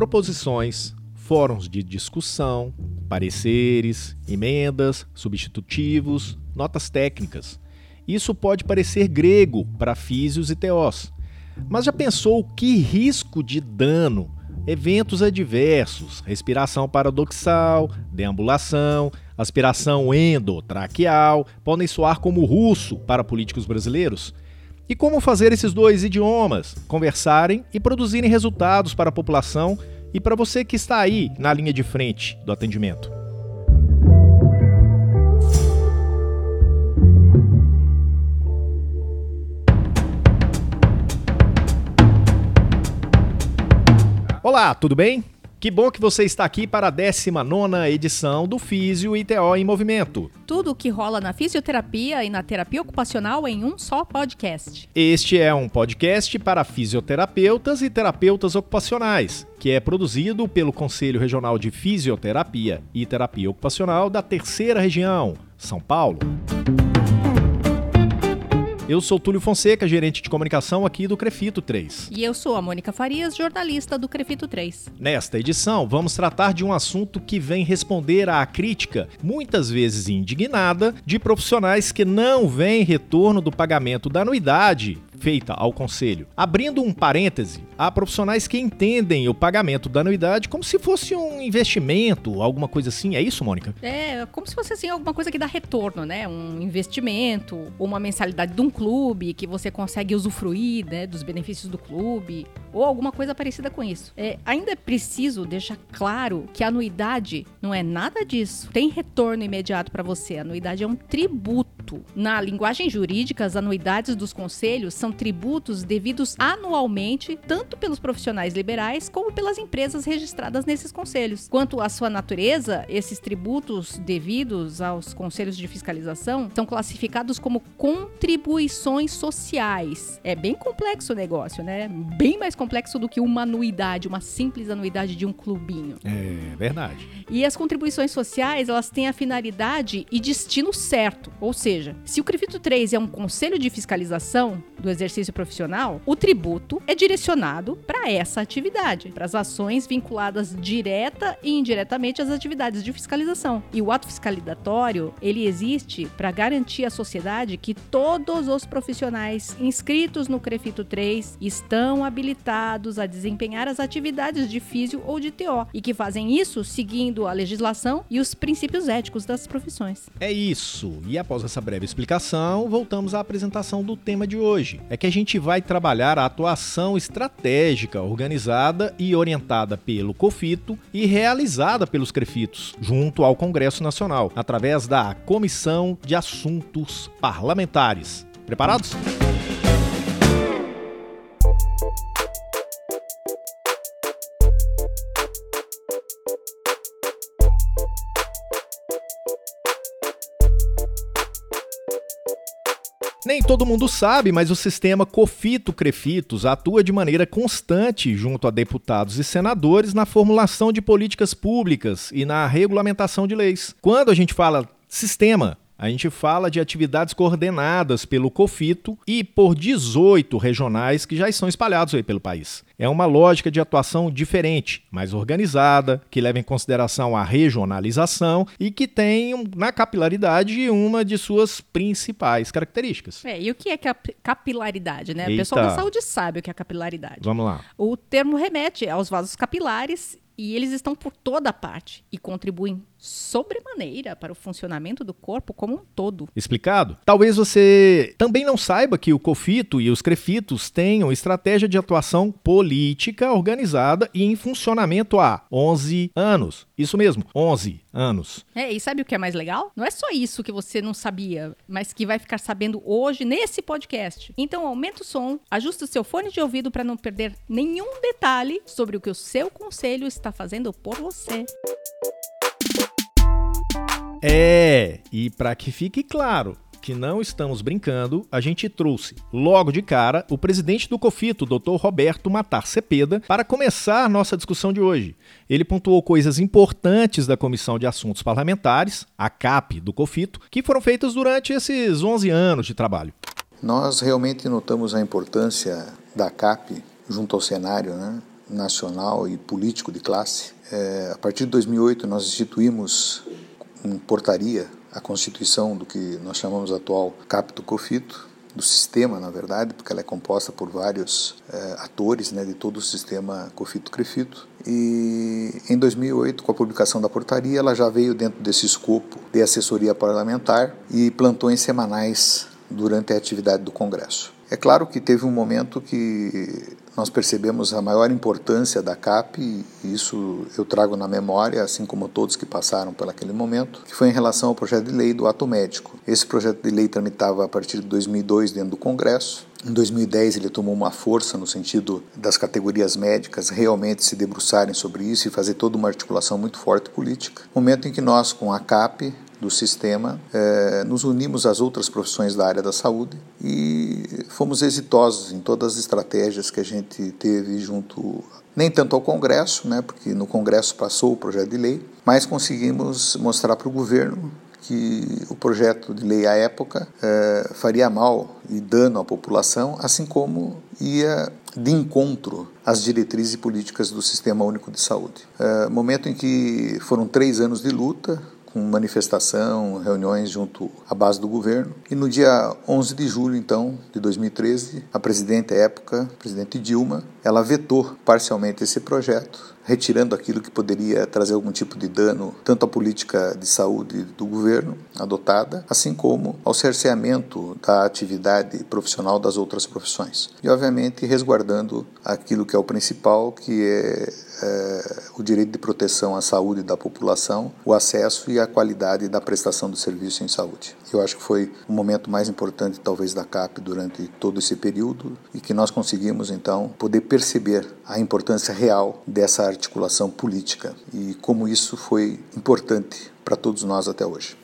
proposições, fóruns de discussão, pareceres, emendas, substitutivos, notas técnicas. Isso pode parecer grego para físios e teós, mas já pensou que risco de dano, eventos adversos, respiração paradoxal, deambulação, aspiração endotraqueal podem soar como russo para políticos brasileiros? E como fazer esses dois idiomas conversarem e produzirem resultados para a população e para você que está aí na linha de frente do atendimento? Olá, tudo bem? Que bom que você está aqui para a 19 edição do Físio ITO em Movimento. Tudo o que rola na fisioterapia e na terapia ocupacional em um só podcast. Este é um podcast para fisioterapeutas e terapeutas ocupacionais, que é produzido pelo Conselho Regional de Fisioterapia e Terapia Ocupacional da Terceira Região, São Paulo. Eu sou Túlio Fonseca, gerente de comunicação aqui do Crefito 3. E eu sou a Mônica Farias, jornalista do Crefito 3. Nesta edição, vamos tratar de um assunto que vem responder à crítica, muitas vezes indignada, de profissionais que não veem retorno do pagamento da anuidade feita ao Conselho. Abrindo um parêntese, há profissionais que entendem o pagamento da anuidade como se fosse um investimento, alguma coisa assim. É isso, Mônica? É, como se fosse assim alguma coisa que dá retorno, né? Um investimento, uma mensalidade de um clube que você consegue usufruir né, dos benefícios do clube, ou alguma coisa parecida com isso. É, ainda é preciso deixar claro que a anuidade não é nada disso. Tem retorno imediato para você. A anuidade é um tributo. Na linguagem jurídica, as anuidades dos conselhos são tributos devidos anualmente, tanto pelos profissionais liberais como pelas empresas registradas nesses conselhos. Quanto à sua natureza, esses tributos devidos aos conselhos de fiscalização são classificados como contribuições sociais. É bem complexo o negócio, né? Bem mais complexo do que uma anuidade, uma simples anuidade de um clubinho. É verdade. E as contribuições sociais, elas têm a finalidade e destino certo. Ou seja, se o CREFITO 3 é um conselho de fiscalização do exercício profissional, o tributo é direcionado para essa atividade, para as ações vinculadas direta e indiretamente às atividades de fiscalização. E o ato fiscalizatório, ele existe para garantir à sociedade que todos os profissionais inscritos no CREFITO 3 estão habilitados a desempenhar as atividades de físio ou de TO e que fazem isso seguindo a legislação e os princípios éticos das profissões. É isso. E após essa breve explicação, voltamos à apresentação do tema de hoje. É que a gente vai trabalhar a atuação estratégica organizada e orientada pelo COFITO e realizada pelos CREFITOS junto ao Congresso Nacional, através da Comissão de Assuntos Parlamentares. Preparados? Nem todo mundo sabe, mas o sistema Cofito-Crefitos atua de maneira constante junto a deputados e senadores na formulação de políticas públicas e na regulamentação de leis. Quando a gente fala sistema, a gente fala de atividades coordenadas pelo COFITO e por 18 regionais que já estão espalhados aí pelo país. É uma lógica de atuação diferente, mais organizada, que leva em consideração a regionalização e que tem na capilaridade uma de suas principais características. É, e o que é capilaridade, né? O pessoal da saúde sabe o que é capilaridade. Vamos lá. O termo remete aos vasos capilares e eles estão por toda parte e contribuem sobremaneira para o funcionamento do corpo como um todo. Explicado? Talvez você também não saiba que o COFITO e os CREFITOS tenham estratégia de atuação política organizada e em funcionamento há 11 anos. Isso mesmo, 11 anos. É, e sabe o que é mais legal? Não é só isso que você não sabia, mas que vai ficar sabendo hoje nesse podcast. Então aumenta o som, ajusta o seu fone de ouvido para não perder nenhum detalhe sobre o que o seu conselho está fazendo por você. É, e para que fique claro, que não estamos brincando, a gente trouxe logo de cara o presidente do COFITO, Dr. Roberto Matar Cepeda, para começar nossa discussão de hoje. Ele pontuou coisas importantes da Comissão de Assuntos Parlamentares, a CAP do COFITO, que foram feitas durante esses 11 anos de trabalho. Nós realmente notamos a importância da CAP junto ao cenário, né? nacional e político de classe. É, a partir de 2008, nós instituímos em portaria a constituição do que nós chamamos atual Capto Cofito, do sistema, na verdade, porque ela é composta por vários é, atores né, de todo o sistema Cofito-Crefito. E em 2008, com a publicação da portaria, ela já veio dentro desse escopo de assessoria parlamentar e plantões semanais durante a atividade do Congresso. É claro que teve um momento que nós percebemos a maior importância da CAP, e isso eu trago na memória, assim como todos que passaram por aquele momento, que foi em relação ao projeto de lei do ato médico. Esse projeto de lei tramitava a partir de 2002 dentro do Congresso. Em 2010 ele tomou uma força no sentido das categorias médicas realmente se debruçarem sobre isso e fazer toda uma articulação muito forte política. Momento em que nós, com a CAP, do sistema, é, nos unimos às outras profissões da área da saúde e fomos exitosos em todas as estratégias que a gente teve junto, nem tanto ao Congresso, né, porque no Congresso passou o projeto de lei, mas conseguimos mostrar para o governo que o projeto de lei à época é, faria mal e dano à população, assim como ia de encontro às diretrizes políticas do Sistema Único de Saúde. É, momento em que foram três anos de luta, com manifestação, reuniões junto à base do governo. E no dia 11 de julho, então, de 2013, a presidente à época, a presidente Dilma, ela vetou parcialmente esse projeto retirando aquilo que poderia trazer algum tipo de dano tanto à política de saúde do governo adotada, assim como ao cerceamento da atividade profissional das outras profissões. E, obviamente, resguardando aquilo que é o principal, que é, é o direito de proteção à saúde da população, o acesso e a qualidade da prestação do serviço em saúde. Eu acho que foi o momento mais importante, talvez, da CAP durante todo esse período e que nós conseguimos, então, poder perceber a importância real dessa articulação política e como isso foi importante para todos nós até hoje.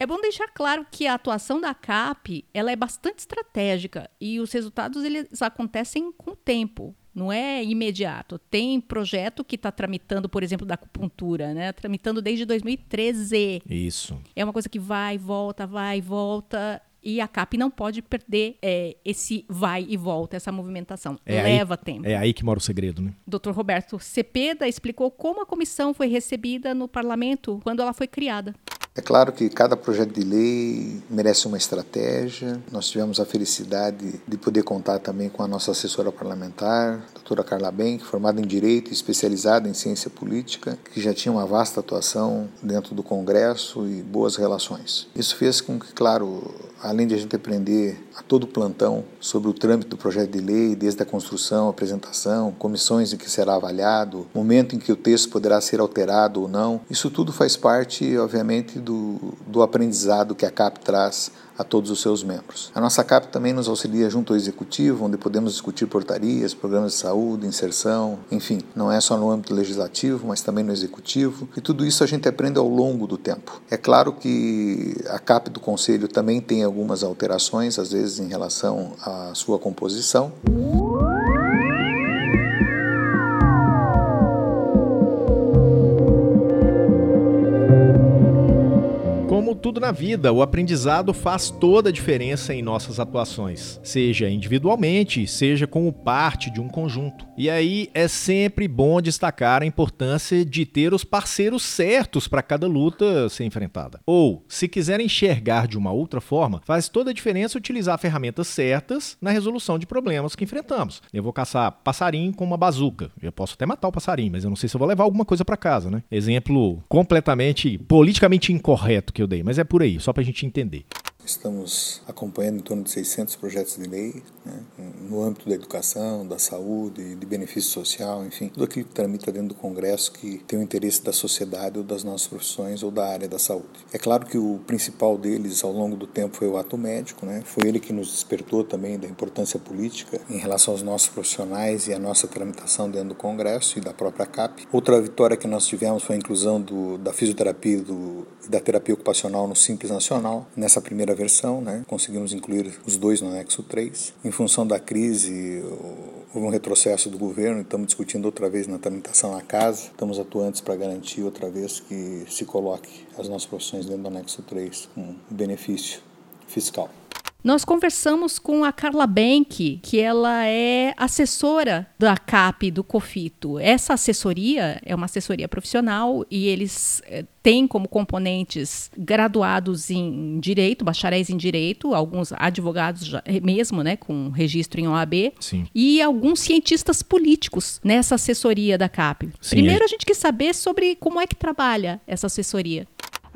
É bom deixar claro que a atuação da CAP ela é bastante estratégica e os resultados eles acontecem com o tempo não é imediato. Tem projeto que está tramitando, por exemplo, da acupuntura, né? Tramitando desde 2013. Isso. É uma coisa que vai e volta, vai e volta. E a CAP não pode perder é, esse vai e volta, essa movimentação. É Leva aí, tempo. É aí que mora o segredo, né? Dr. Roberto Cepeda explicou como a comissão foi recebida no parlamento quando ela foi criada. É claro que cada projeto de lei merece uma estratégia. Nós tivemos a felicidade de poder contar também com a nossa assessora parlamentar, doutora Carla Benck, formada em Direito e especializada em Ciência Política, que já tinha uma vasta atuação dentro do Congresso e boas relações. Isso fez com que, claro, além de a gente aprender a todo plantão sobre o trâmite do projeto de lei, desde a construção, apresentação, comissões em que será avaliado, momento em que o texto poderá ser alterado ou não, isso tudo faz parte, obviamente, do, do aprendizado que a CAP traz a todos os seus membros. A nossa CAP também nos auxilia junto ao Executivo, onde podemos discutir portarias, programas de saúde, inserção, enfim, não é só no âmbito legislativo, mas também no Executivo, e tudo isso a gente aprende ao longo do tempo. É claro que a CAP do Conselho também tem algumas alterações, às vezes em relação à sua composição. Tudo na vida, o aprendizado faz toda a diferença em nossas atuações, seja individualmente, seja como parte de um conjunto. E aí é sempre bom destacar a importância de ter os parceiros certos para cada luta ser enfrentada. Ou, se quiser enxergar de uma outra forma, faz toda a diferença utilizar ferramentas certas na resolução de problemas que enfrentamos. Eu vou caçar passarinho com uma bazuca. Eu posso até matar o passarinho, mas eu não sei se eu vou levar alguma coisa para casa, né? Exemplo completamente politicamente incorreto que eu dei, mas é por aí, só para a gente entender. Estamos acompanhando em torno de 600 projetos de lei né, no âmbito da educação, da saúde, de benefício social, enfim, tudo aquilo que tramita dentro do Congresso que tem o interesse da sociedade ou das nossas profissões ou da área da saúde. É claro que o principal deles ao longo do tempo foi o ato médico, né, foi ele que nos despertou também da importância política em relação aos nossos profissionais e a nossa tramitação dentro do Congresso e da própria CAP. Outra vitória que nós tivemos foi a inclusão do, da fisioterapia e da terapia ocupacional no Simples Nacional. Nessa primeira versão, né? conseguimos incluir os dois no anexo 3. Em função da crise, houve um retrocesso do governo, estamos discutindo outra vez na tramitação na casa, estamos atuantes para garantir outra vez que se coloque as nossas profissões dentro do anexo 3 com benefício fiscal. Nós conversamos com a Carla Benck, que ela é assessora da CAP do COFITO. Essa assessoria é uma assessoria profissional e eles eh, têm como componentes graduados em direito, bacharéis em direito, alguns advogados já, eh, mesmo, né, com registro em OAB, Sim. e alguns cientistas políticos nessa assessoria da CAP. Sim, Primeiro é. a gente quer saber sobre como é que trabalha essa assessoria.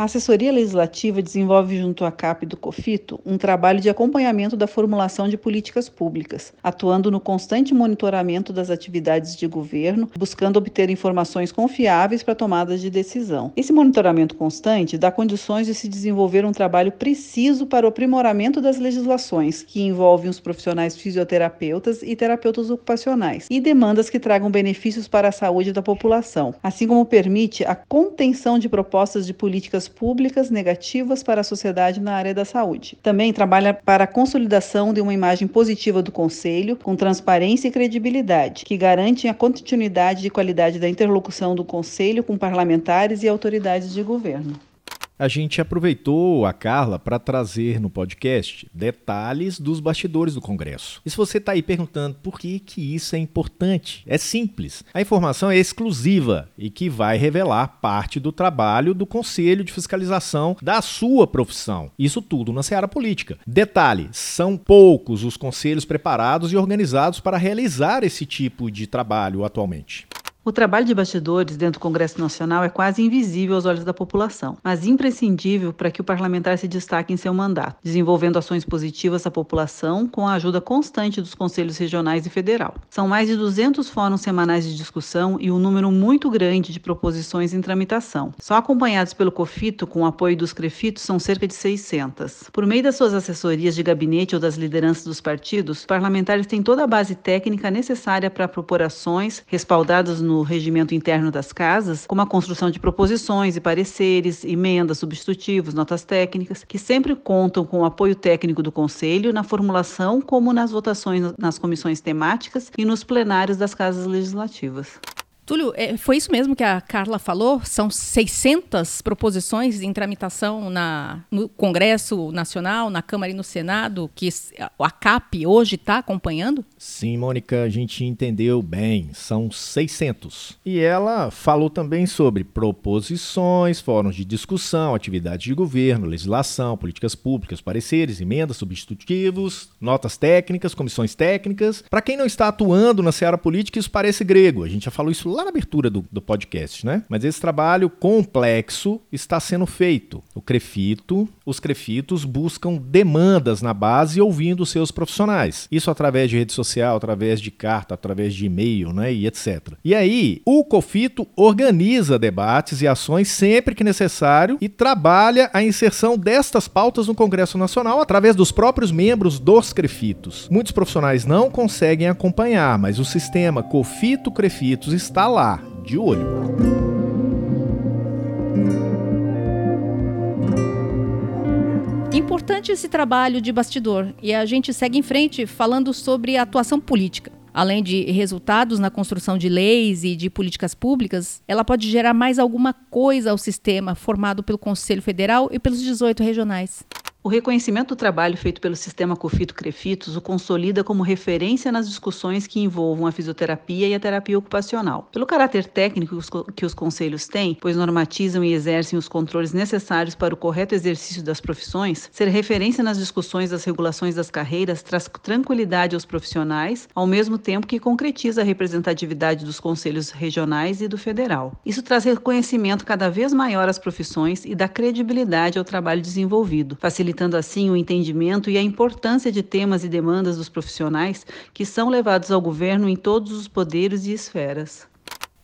A assessoria legislativa desenvolve junto à CAP do COFITO um trabalho de acompanhamento da formulação de políticas públicas, atuando no constante monitoramento das atividades de governo, buscando obter informações confiáveis para tomadas de decisão. Esse monitoramento constante dá condições de se desenvolver um trabalho preciso para o aprimoramento das legislações, que envolvem os profissionais fisioterapeutas e terapeutas ocupacionais, e demandas que tragam benefícios para a saúde da população, assim como permite a contenção de propostas de políticas públicas negativas para a sociedade na área da saúde. Também trabalha para a consolidação de uma imagem positiva do Conselho, com transparência e credibilidade, que garante a continuidade e qualidade da interlocução do Conselho com parlamentares e autoridades de governo. A gente aproveitou a Carla para trazer no podcast detalhes dos bastidores do Congresso. E se você está aí perguntando por que, que isso é importante, é simples. A informação é exclusiva e que vai revelar parte do trabalho do Conselho de Fiscalização da sua profissão. Isso tudo na seara política. Detalhe: são poucos os conselhos preparados e organizados para realizar esse tipo de trabalho atualmente. O trabalho de bastidores dentro do Congresso Nacional é quase invisível aos olhos da população, mas imprescindível para que o parlamentar se destaque em seu mandato, desenvolvendo ações positivas à população com a ajuda constante dos conselhos regionais e federal. São mais de 200 fóruns semanais de discussão e um número muito grande de proposições em tramitação. Só acompanhados pelo COFITO, com o apoio dos CREFITOS, são cerca de 600. Por meio das suas assessorias de gabinete ou das lideranças dos partidos, os parlamentares têm toda a base técnica necessária para propor ações respaldadas no no regimento interno das casas, como a construção de proposições e pareceres, emendas, substitutivos, notas técnicas, que sempre contam com o apoio técnico do Conselho na formulação como nas votações nas comissões temáticas e nos plenários das casas legislativas. Túlio, é, foi isso mesmo que a Carla falou? São 600 proposições em tramitação na, no Congresso Nacional, na Câmara e no Senado, que a CAP hoje está acompanhando? Sim, Mônica, a gente entendeu bem. São 600. E ela falou também sobre proposições, fóruns de discussão, atividades de governo, legislação, políticas públicas, pareceres, emendas, substitutivos, notas técnicas, comissões técnicas. Para quem não está atuando na seara política, isso parece grego. A gente já falou isso lá na abertura do, do podcast, né? Mas esse trabalho complexo está sendo feito. O Crefito, os Crefitos buscam demandas na base ouvindo seus profissionais. Isso através de rede social, através de carta, através de e-mail, né? E etc. E aí, o Cofito organiza debates e ações sempre que necessário e trabalha a inserção destas pautas no Congresso Nacional através dos próprios membros dos Crefitos. Muitos profissionais não conseguem acompanhar, mas o sistema Cofito Crefitos está lá, de olho. Esse trabalho de bastidor e a gente segue em frente falando sobre a atuação política. Além de resultados na construção de leis e de políticas públicas, ela pode gerar mais alguma coisa ao sistema formado pelo Conselho Federal e pelos 18 regionais. O reconhecimento do trabalho feito pelo sistema Cofito-Crefitos o consolida como referência nas discussões que envolvam a fisioterapia e a terapia ocupacional. Pelo caráter técnico que os conselhos têm, pois normatizam e exercem os controles necessários para o correto exercício das profissões, ser referência nas discussões das regulações das carreiras traz tranquilidade aos profissionais, ao mesmo tempo que concretiza a representatividade dos conselhos regionais e do federal. Isso traz reconhecimento cada vez maior às profissões e dá credibilidade ao trabalho desenvolvido, facilitando facilitando assim o entendimento e a importância de temas e demandas dos profissionais que são levados ao governo em todos os poderes e esferas.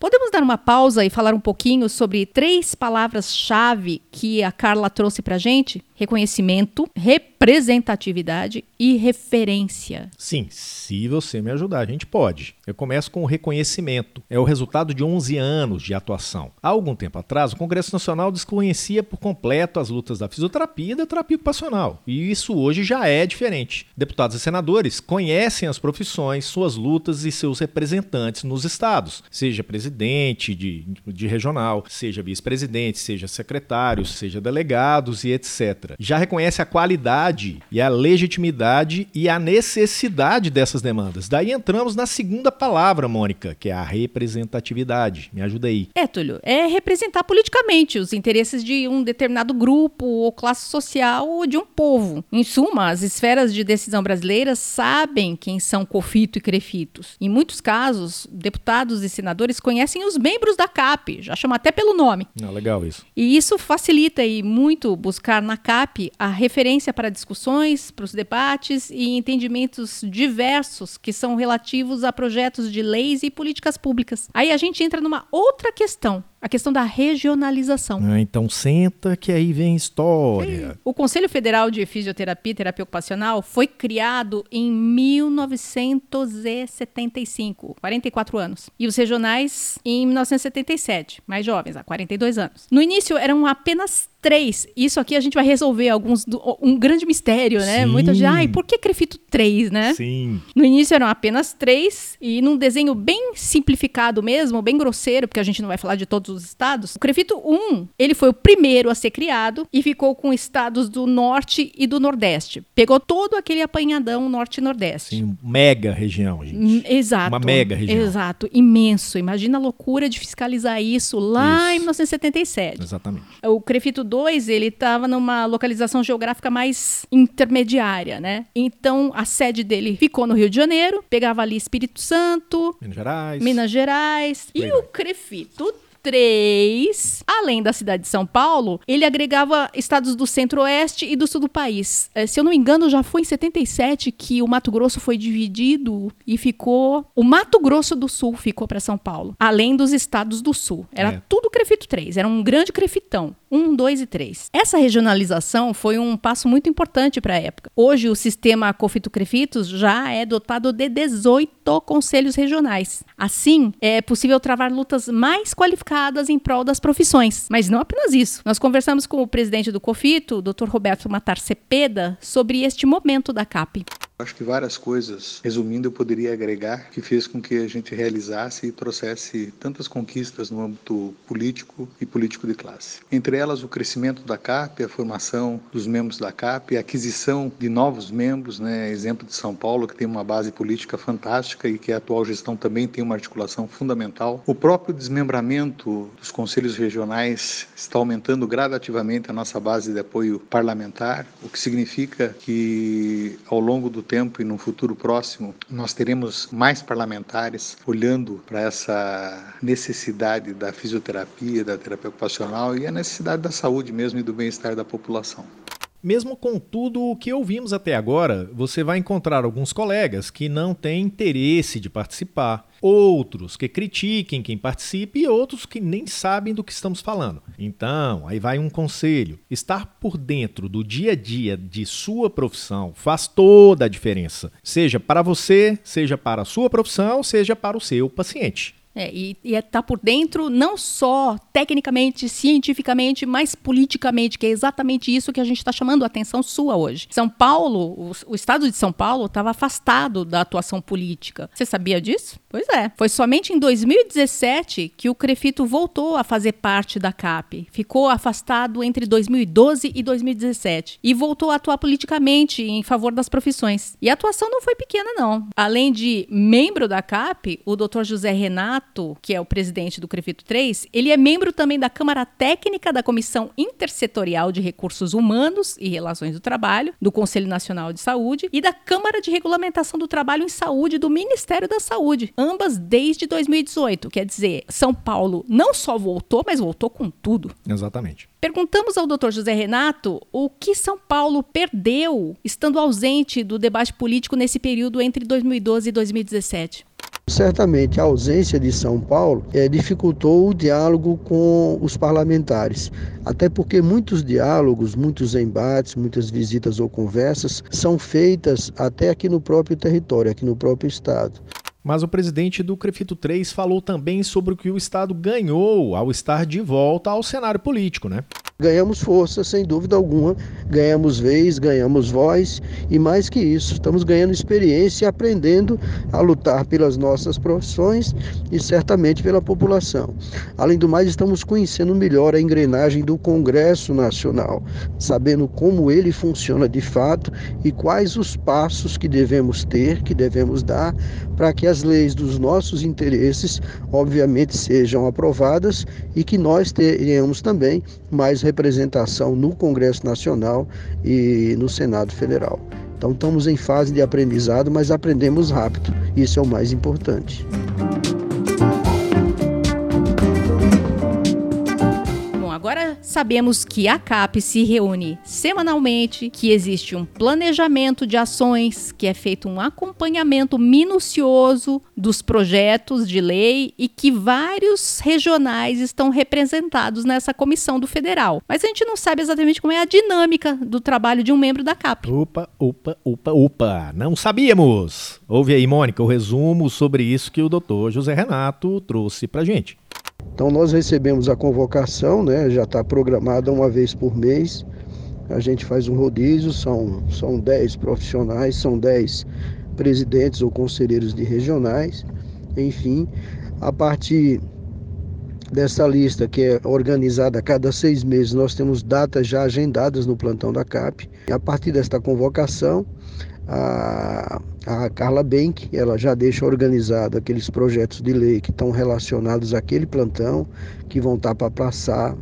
Podemos dar uma pausa e falar um pouquinho sobre três palavras-chave que a Carla trouxe para gente? Reconhecimento, representatividade e referência. Sim, se você me ajudar, a gente pode. Eu começo com o reconhecimento. É o resultado de 11 anos de atuação. Há algum tempo atrás, o Congresso Nacional desconhecia por completo as lutas da fisioterapia e da terapia ocupacional. E isso hoje já é diferente. Deputados e senadores conhecem as profissões, suas lutas e seus representantes nos estados, seja presidente de, de regional, seja vice-presidente, seja secretário, seja delegados e etc. etc. Já reconhece a qualidade e a legitimidade e a necessidade dessas demandas. Daí entramos na segunda palavra, Mônica, que é a representatividade. Me ajuda aí. É, Túlio, é representar politicamente os interesses de um determinado grupo ou classe social ou de um povo. Em suma, as esferas de decisão brasileiras sabem quem são COFITO e CREFITOS. Em muitos casos, deputados e senadores conhecem os membros da CAP, já chamam até pelo nome. Ah, legal isso. E isso facilita e muito buscar na CAP a referência para discussões, para os debates e entendimentos diversos que são relativos a projetos de leis e políticas públicas. Aí a gente entra numa outra questão, a questão da regionalização. Ah, então senta que aí vem história. O Conselho Federal de Fisioterapia e Terapia Ocupacional foi criado em 1975, 44 anos. E os regionais em 1977, mais jovens, há 42 anos. No início eram apenas três. Isso aqui a gente vai resolver alguns do, um grande mistério, né? Sim. Muita gente, ai, por que Crefito 3, né? Sim. No início eram apenas três, e num desenho bem simplificado mesmo, bem grosseiro, porque a gente não vai falar de todos os estados. O Crefito 1, ele foi o primeiro a ser criado e ficou com estados do norte e do nordeste. Pegou todo aquele apanhadão norte e nordeste. Sim, mega região, gente. Hum, Exato. Uma mega região. Exato, imenso. Imagina a loucura de fiscalizar isso lá Isso. em 1977. Exatamente. O Crefito 2, ele estava numa localização geográfica mais intermediária, né? Então, a sede dele ficou no Rio de Janeiro, pegava ali Espírito Santo, Minas Gerais. Minas Gerais. E o. Crefito 3, além da cidade de São Paulo, ele agregava estados do centro-oeste e do sul do país. Eh, Se eu não me engano, já foi em 77 que o Mato Grosso foi dividido e ficou. O Mato Grosso do Sul ficou para São Paulo, além dos estados do sul. Era É. tudo Crefito 3, era um grande crefitão. 1, 2 e 3. Essa regionalização foi um passo muito importante para a época. Hoje, o sistema Cofito-Crefitos já é dotado de 18 conselhos regionais. Assim, é possível travar lutas mais qualificadas em prol das profissões. Mas não apenas isso. Nós conversamos com o presidente do Cofito, Dr. Roberto Matar Cepeda, sobre este momento da CAP. Acho que várias coisas, resumindo, eu poderia agregar que fez com que a gente realizasse e trouxesse tantas conquistas no âmbito político e político de classe. Entre elas, o crescimento da CAP, a formação dos membros da CAP, a aquisição de novos membros, né? exemplo de São Paulo, que tem uma base política fantástica e que a atual gestão também tem uma articulação fundamental. O próprio desmembramento dos conselhos regionais está aumentando gradativamente a nossa base de apoio parlamentar, o que significa que ao longo do tempo e no futuro próximo nós teremos mais parlamentares olhando para essa necessidade da fisioterapia, da terapia ocupacional e a necessidade da saúde mesmo e do bem-estar da população. Mesmo com tudo o que ouvimos até agora, você vai encontrar alguns colegas que não têm interesse de participar, outros que critiquem quem participe e outros que nem sabem do que estamos falando. Então, aí vai um conselho: estar por dentro do dia a dia de sua profissão faz toda a diferença, seja para você, seja para a sua profissão, seja para o seu paciente. É, e, e é por dentro não só tecnicamente, cientificamente, mas politicamente, que é exatamente isso que a gente está chamando a atenção sua hoje. São Paulo, o, o estado de São Paulo estava afastado da atuação política. Você sabia disso? Pois é. Foi somente em 2017 que o Crefito voltou a fazer parte da CAP. Ficou afastado entre 2012 e 2017 e voltou a atuar politicamente em favor das profissões. E a atuação não foi pequena, não. Além de membro da CAP, o Dr. José Renato, que é o presidente do Crefito 3, ele é membro também da Câmara Técnica da Comissão Intersetorial de Recursos Humanos e Relações do Trabalho, do Conselho Nacional de Saúde e da Câmara de Regulamentação do Trabalho em Saúde do Ministério da Saúde, ambas desde 2018. Quer dizer, São Paulo não só voltou, mas voltou com tudo. Exatamente. Perguntamos ao Dr. José Renato o que São Paulo perdeu estando ausente do debate político nesse período entre 2012 e 2017. Certamente a ausência de São Paulo eh, dificultou o diálogo com os parlamentares, até porque muitos diálogos, muitos embates, muitas visitas ou conversas são feitas até aqui no próprio território, aqui no próprio estado. Mas o presidente do Crefito 3 falou também sobre o que o Estado ganhou ao estar de volta ao cenário político, né? Ganhamos força, sem dúvida alguma, ganhamos vez, ganhamos voz e mais que isso, estamos ganhando experiência e aprendendo a lutar pelas nossas profissões e certamente pela população. Além do mais, estamos conhecendo melhor a engrenagem do Congresso Nacional, sabendo como ele funciona de fato e quais os passos que devemos ter, que devemos dar para que as leis dos nossos interesses, obviamente, sejam aprovadas e que nós tenhamos também mais representação no Congresso Nacional e no Senado Federal. Então estamos em fase de aprendizado, mas aprendemos rápido. Isso é o mais importante. Sabemos que a CAP se reúne semanalmente, que existe um planejamento de ações, que é feito um acompanhamento minucioso dos projetos de lei e que vários regionais estão representados nessa comissão do federal. Mas a gente não sabe exatamente como é a dinâmica do trabalho de um membro da CAP. Opa, opa, opa, opa, não sabíamos. Ouve aí, Mônica, o resumo sobre isso que o doutor José Renato trouxe pra gente. Então nós recebemos a convocação, né, já está programada uma vez por mês. A gente faz um rodízio, são, são 10 profissionais, são 10 presidentes ou conselheiros de regionais, enfim, a partir dessa lista que é organizada a cada seis meses, nós temos datas já agendadas no plantão da CAP. A partir desta convocação, a, a Carla Benck, ela já deixa organizado aqueles projetos de lei que estão relacionados àquele plantão, que vão estar para passar,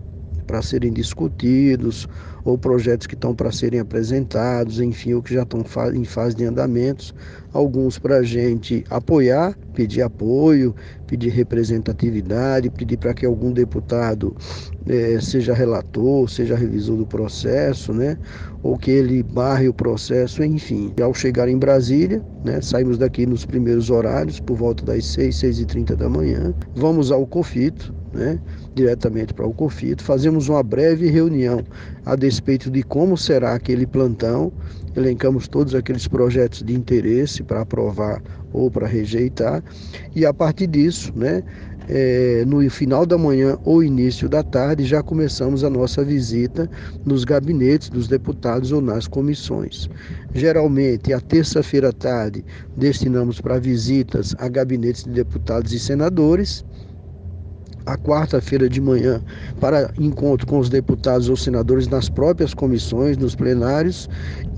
para serem discutidos, ou projetos que estão para serem apresentados, enfim, ou que já estão em fase de andamentos, alguns para a gente apoiar, pedir apoio, pedir representatividade, pedir para que algum deputado é, seja relator, seja revisor do processo, né? ou que ele barre o processo, enfim. Ao chegar em Brasília, né, saímos daqui nos primeiros horários, por volta das 6, 6 e 30 da manhã, vamos ao COFITO, né, diretamente para o COFITO, fazemos uma breve reunião a despeito de como será aquele plantão, elencamos todos aqueles projetos de interesse para aprovar ou para rejeitar, e a partir disso, né, é, no final da manhã ou início da tarde, já começamos a nossa visita nos gabinetes dos deputados ou nas comissões. Geralmente, a terça-feira à tarde, destinamos para visitas a gabinetes de deputados e senadores a quarta-feira de manhã para encontro com os deputados ou senadores nas próprias comissões, nos plenários,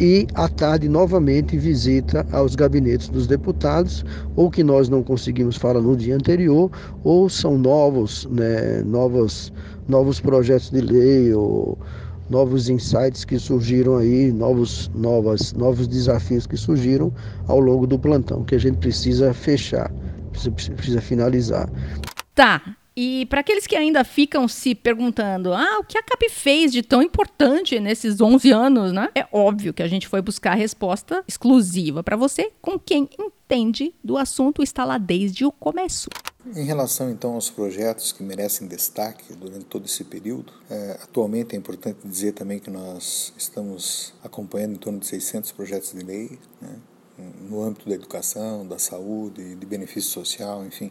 e à tarde novamente visita aos gabinetes dos deputados, ou que nós não conseguimos falar no dia anterior, ou são novos, né, novos, novos projetos de lei ou novos insights que surgiram aí, novos, novas, novos desafios que surgiram ao longo do plantão, que a gente precisa fechar, precisa, precisa finalizar. Tá, e para aqueles que ainda ficam se perguntando, ah, o que a CAP fez de tão importante nesses 11 anos, né? É óbvio que a gente foi buscar a resposta exclusiva para você com quem entende do assunto está lá desde o começo. Em relação então aos projetos que merecem destaque durante todo esse período, é, atualmente é importante dizer também que nós estamos acompanhando em torno de 600 projetos de lei, né, no âmbito da educação, da saúde, de benefício social, enfim,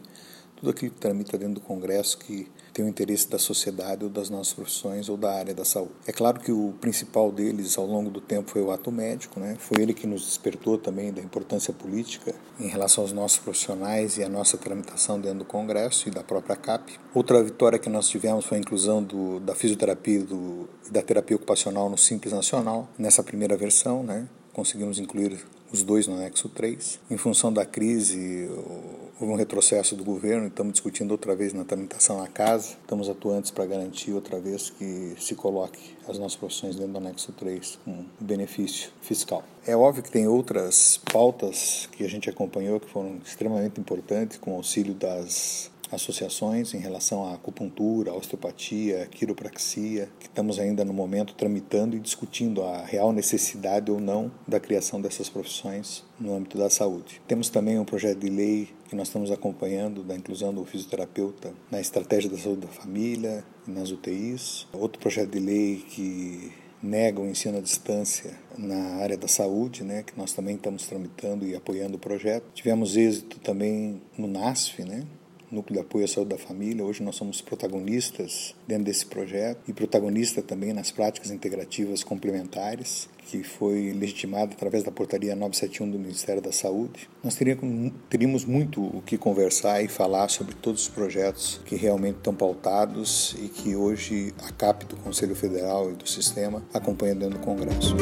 tudo aquilo que tramita dentro do Congresso que tem o interesse da sociedade ou das nossas profissões ou da área da saúde. É claro que o principal deles ao longo do tempo foi o ato médico, né? foi ele que nos despertou também da importância política em relação aos nossos profissionais e a nossa tramitação dentro do Congresso e da própria CAP. Outra vitória que nós tivemos foi a inclusão do, da fisioterapia e da terapia ocupacional no Simples Nacional, nessa primeira versão, né? conseguimos incluir os dois no anexo 3. Em função da crise, houve um retrocesso do governo, estamos discutindo outra vez na tramitação na casa, estamos atuantes para garantir outra vez que se coloque as nossas profissões dentro do anexo 3 com benefício fiscal. É óbvio que tem outras pautas que a gente acompanhou que foram extremamente importantes, com o auxílio das associações em relação à acupuntura, osteopatia, quiropraxia, que estamos ainda no momento tramitando e discutindo a real necessidade ou não da criação dessas profissões no âmbito da saúde. Temos também um projeto de lei que nós estamos acompanhando da inclusão do fisioterapeuta na estratégia da saúde da família e nas UTIs. Outro projeto de lei que nega o ensino à distância na área da saúde, né, que nós também estamos tramitando e apoiando o projeto. Tivemos êxito também no NASF, né, Núcleo de Apoio à Saúde da Família. Hoje nós somos protagonistas dentro desse projeto e protagonista também nas práticas integrativas complementares que foi legitimado através da portaria 971 do Ministério da Saúde. Nós teríamos, teríamos muito o que conversar e falar sobre todos os projetos que realmente estão pautados e que hoje a CAP do Conselho Federal e do Sistema acompanha dentro do Congresso.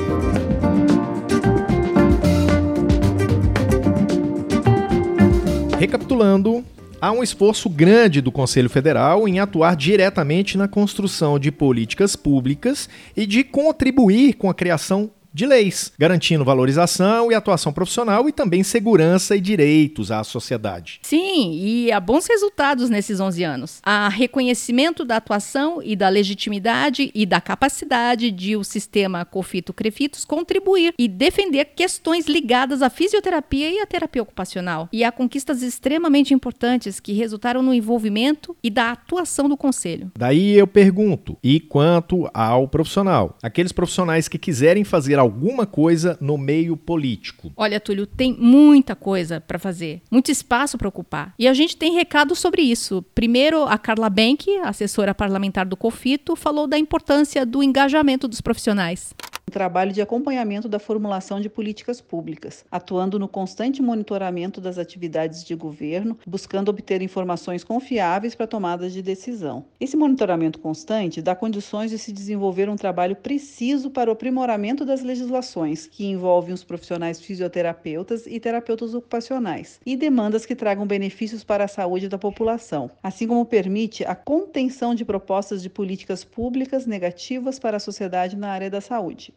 Recapitulando, há um esforço grande do Conselho Federal em atuar diretamente na construção de políticas públicas e de contribuir com a criação de leis, garantindo valorização e atuação profissional e também segurança e direitos à sociedade. Sim, e há bons resultados nesses 11 anos. Há reconhecimento da atuação e da legitimidade e da capacidade de o sistema COFITO-CREFITOS contribuir e defender questões ligadas à fisioterapia e à terapia ocupacional. E há conquistas extremamente importantes que resultaram no envolvimento e da atuação do Conselho. Daí eu pergunto, e quanto ao profissional? Aqueles profissionais que quiserem fazer alguma coisa no meio político? Olha, Túlio, tem muita coisa para fazer, muito espaço para ocupar. E a gente tem recado sobre isso. Primeiro, a Carla Benck, assessora parlamentar do COFITO, falou da importância do engajamento dos profissionais um trabalho de acompanhamento da formulação de políticas públicas, atuando no constante monitoramento das atividades de governo, buscando obter informações confiáveis para tomadas de decisão. Esse monitoramento constante dá condições de se desenvolver um trabalho preciso para o aprimoramento das legislações, que envolvem os profissionais fisioterapeutas e terapeutas ocupacionais, e demandas que tragam benefícios para a saúde da população, assim como permite a contenção de propostas de políticas públicas negativas para a sociedade na área da saúde.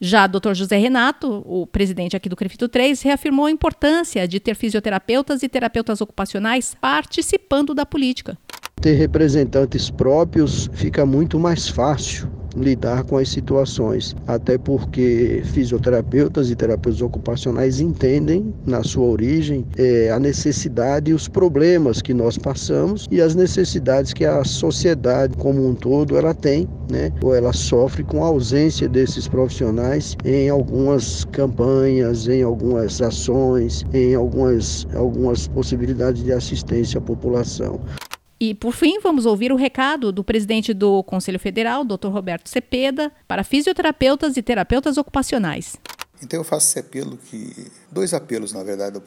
Já o Dr. José Renato, o presidente aqui do Crefito 3, reafirmou a importância de ter fisioterapeutas e terapeutas ocupacionais participando da política. Ter representantes próprios fica muito mais fácil lidar com as situações, até porque fisioterapeutas e terapeutas ocupacionais entendem, na sua origem, é, a necessidade e os problemas que nós passamos e as necessidades que a sociedade como um todo ela tem, né? Ou ela sofre com a ausência desses profissionais em algumas campanhas, em algumas ações, em algumas, algumas possibilidades de assistência à população. E, por fim, vamos ouvir o recado do presidente do Conselho Federal, Dr. Roberto Cepeda, para fisioterapeutas e terapeutas ocupacionais. Então eu faço esse apelo que dois apelos na verdade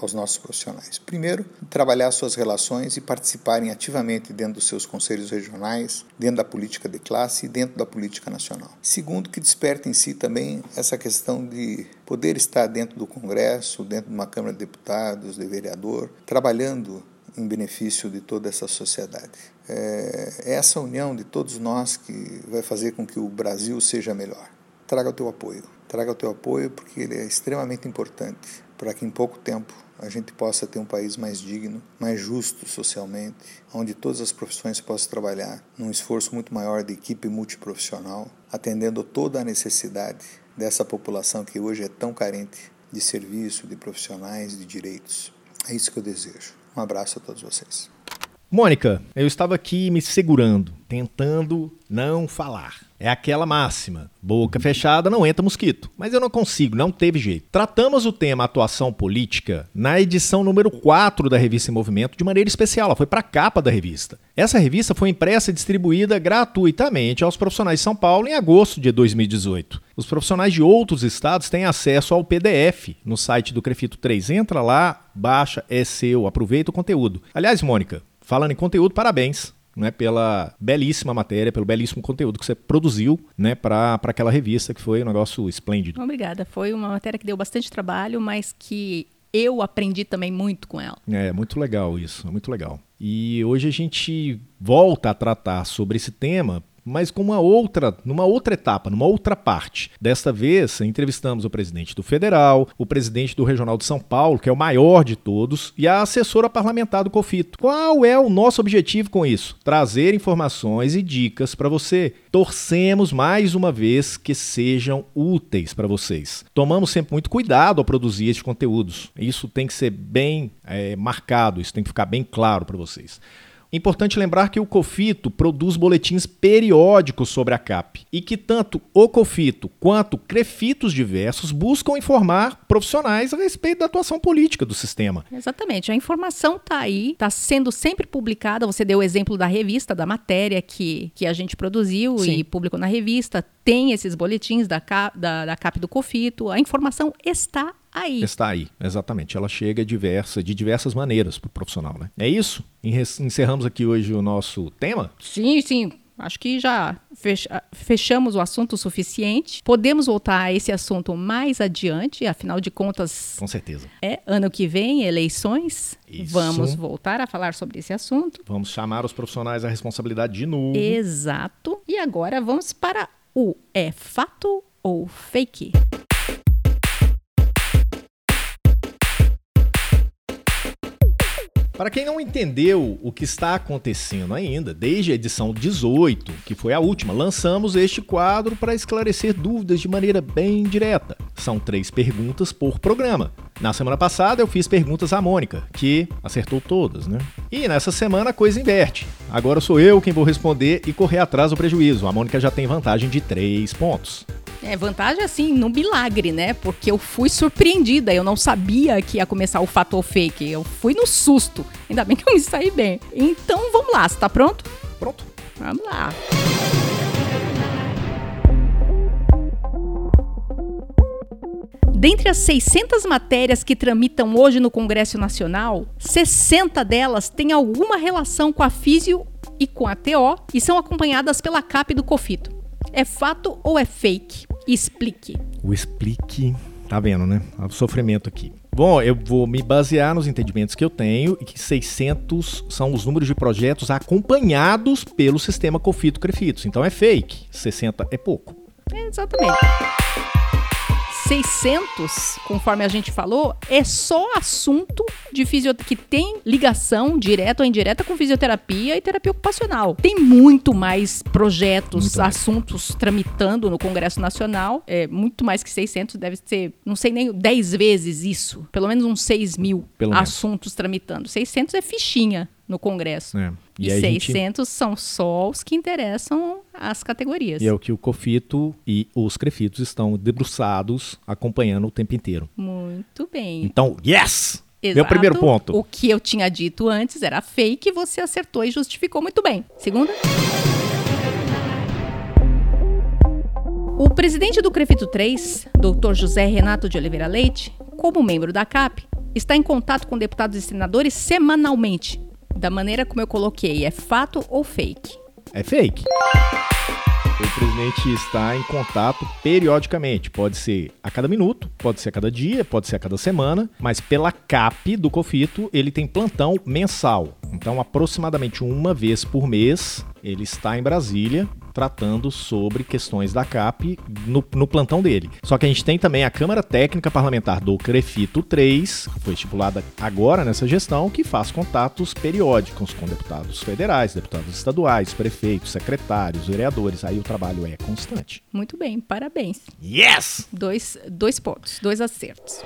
aos nossos profissionais. Primeiro, trabalhar suas relações e participarem ativamente dentro dos seus conselhos regionais, dentro da política de classe e dentro da política nacional. Segundo, que despertem em si também essa questão de poder estar dentro do Congresso, dentro de uma Câmara de Deputados, de vereador, trabalhando em benefício de toda essa sociedade. É, é essa união de todos nós que vai fazer com que o Brasil seja melhor. Traga o teu apoio. Traga o teu apoio porque ele é extremamente importante para que em pouco tempo a gente possa ter um país mais digno, mais justo socialmente, onde todas as profissões possam trabalhar num esforço muito maior de equipe multiprofissional, atendendo toda a necessidade dessa população que hoje é tão carente de serviço, de profissionais, de direitos. É isso que eu desejo. Um abraço a todos vocês. Mônica, eu estava aqui me segurando, tentando não falar. É aquela máxima: boca fechada não entra mosquito. Mas eu não consigo, não teve jeito. Tratamos o tema atuação política na edição número 4 da revista em Movimento de maneira especial. Ela foi para a capa da revista. Essa revista foi impressa e distribuída gratuitamente aos profissionais de São Paulo em agosto de 2018. Os profissionais de outros estados têm acesso ao PDF no site do Crefito 3. Entra lá, baixa, é seu, aproveita o conteúdo. Aliás, Mônica, falando em conteúdo, parabéns né, pela belíssima matéria, pelo belíssimo conteúdo que você produziu né, para aquela revista, que foi um negócio esplêndido. Obrigada. Foi uma matéria que deu bastante trabalho, mas que eu aprendi também muito com ela. É, muito legal isso, muito legal. E hoje a gente volta a tratar sobre esse tema mas com uma outra, numa outra etapa, numa outra parte. Desta vez, entrevistamos o presidente do Federal, o presidente do Regional de São Paulo, que é o maior de todos, e a assessora parlamentar do COFITO. Qual é o nosso objetivo com isso? Trazer informações e dicas para você. Torcemos mais uma vez que sejam úteis para vocês. Tomamos sempre muito cuidado ao produzir esses conteúdos. Isso tem que ser bem é, marcado, isso tem que ficar bem claro para vocês. Importante lembrar que o COFITO produz boletins periódicos sobre a CAP e que tanto o COFITO quanto crefitos diversos buscam informar profissionais a respeito da atuação política do sistema. Exatamente. A informação está aí, está sendo sempre publicada. Você deu o exemplo da revista, da matéria que, que a gente produziu Sim. e publicou na revista. Tem esses boletins da, da, da CAP do COFITO. A informação está aí. Está aí, exatamente. Ela chega diversa, de diversas maneiras para o profissional, né? É isso? Encerramos aqui hoje o nosso tema? Sim, sim. Acho que já fechamos o assunto o suficiente. Podemos voltar a esse assunto mais adiante, afinal de contas. Com certeza. É ano que vem, eleições. Isso. Vamos voltar a falar sobre esse assunto. Vamos chamar os profissionais à responsabilidade de novo. Exato. E agora vamos para o é fato ou fake. Para quem não entendeu o que está acontecendo ainda, desde a edição 18, que foi a última, lançamos este quadro para esclarecer dúvidas de maneira bem direta. São três perguntas por programa. Na semana passada eu fiz perguntas à Mônica, que acertou todas, né? E nessa semana a coisa inverte. Agora sou eu quem vou responder e correr atrás do prejuízo. A Mônica já tem vantagem de três pontos. É, vantagem assim, no milagre, né? Porque eu fui surpreendida, eu não sabia que ia começar o fator fake. Eu fui no susto. Ainda bem que eu me saí bem. Então vamos lá, você tá pronto? Pronto. Vamos lá. Dentre as 600 matérias que tramitam hoje no Congresso Nacional, 60 delas têm alguma relação com a Físio e com a TO e são acompanhadas pela CAP do COFITO. É fato ou é fake? Explique. O explique. Tá vendo, né? O sofrimento aqui. Bom, eu vou me basear nos entendimentos que eu tenho e que 600 são os números de projetos acompanhados pelo sistema Confito-Crefitos. Então é fake. 60 é pouco. É, exatamente. 600, conforme a gente falou, é só assunto de fisioterapia que tem ligação direta ou indireta com fisioterapia e terapia ocupacional. Tem muito mais projetos, muito assuntos mais. tramitando no Congresso Nacional. É muito mais que 600, deve ser, não sei nem 10 vezes isso. Pelo menos uns 6 mil Pelo assuntos menos. tramitando. 600 é fichinha no Congresso. É. E, e 600 gente... são só os que interessam as categorias. E é o que o COFITO e os CREFITOS estão debruçados acompanhando o tempo inteiro. Muito bem. Então, yes! Exato. Meu primeiro ponto. O que eu tinha dito antes era fake, você acertou e justificou muito bem. Segunda. O presidente do CREFITO 3, Dr. José Renato de Oliveira Leite, como membro da CAP, está em contato com deputados e senadores semanalmente da maneira como eu coloquei, é fato ou fake? É fake. O presidente está em contato periodicamente. Pode ser a cada minuto, pode ser a cada dia, pode ser a cada semana, mas pela CAP do COFITO, ele tem plantão mensal. Então, aproximadamente uma vez por mês, ele está em Brasília tratando sobre questões da CAP no, no, plantão dele. Só que a gente tem também a Câmara Técnica Parlamentar do CREFITO 3, que foi estipulada agora nessa gestão, que faz contatos periódicos com deputados federais, deputados estaduais, prefeitos, secretários, vereadores. Aí o trabalho é constante. Muito bem, parabéns. Yes! Dois, dois pontos, dois acertos.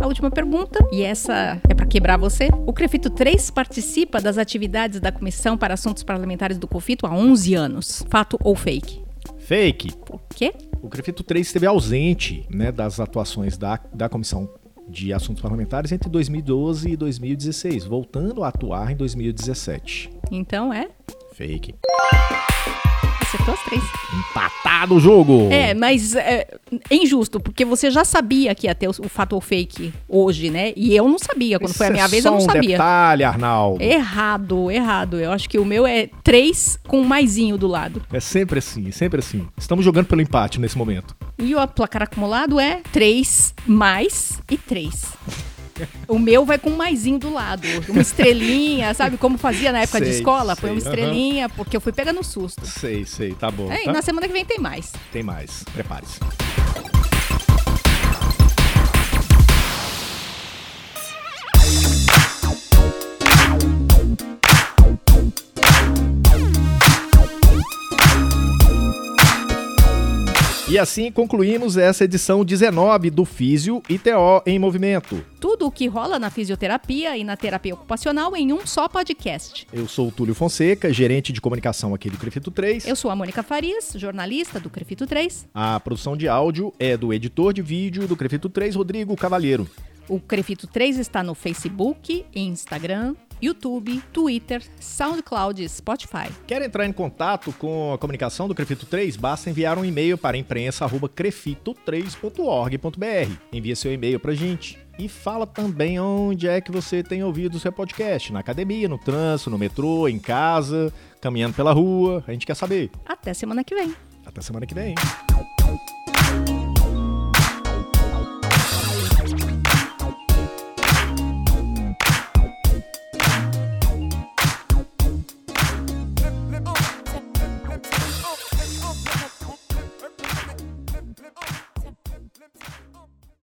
A última pergunta, e essa é para quebrar você. O Crefito 3 participa das atividades da Comissão para Assuntos Parlamentares do COFITO há 11 anos. Fato ou fake? Fake. Por quê? O Crefito 3 esteve ausente né, das atuações da, da Comissão de Assuntos Parlamentares entre 2012 e 2016, voltando a atuar em 2017. Então é? Fake acertou as três. Empatado o jogo! É, mas é, é, injusto, porque você já sabia que ia ter o, o fator fake hoje, né? E eu não sabia. Quando Isso foi a minha é vez, eu não um sabia. detalhe, Arnaldo. Errado, errado. Eu acho que o meu é três com um maisinho do lado. É sempre assim, sempre assim. Estamos jogando pelo empate nesse momento. E o placar acumulado é três mais e três. O meu vai com um maisinho do lado. Uma estrelinha, sabe? Como fazia na época sei, de escola? Põe uma estrelinha, uhum. porque eu fui pegando susto. Sei, sei, tá bom. É, tá? na semana que vem tem mais. Tem mais. Prepare-se. E assim concluímos essa edição 19 do Físio e TO em Movimento. Tudo o que rola na fisioterapia e na terapia ocupacional em um só podcast. Eu sou o Túlio Fonseca, gerente de comunicação aqui do Crefito 3. Eu sou a Mônica Farias, jornalista do Crefito 3. A produção de áudio é do editor de vídeo do Crefito 3, Rodrigo Cavalheiro. O Crefito 3 está no Facebook, Instagram, YouTube, Twitter, SoundCloud e Spotify. Quer entrar em contato com a comunicação do Crefito 3? Basta enviar um e-mail para imprensa@crefito3.org.br. Envie seu e-mail para gente. E fala também onde é que você tem ouvido o seu podcast. Na academia, no trânsito, no metrô, em casa, caminhando pela rua. A gente quer saber. Até semana que vem. Até semana que vem.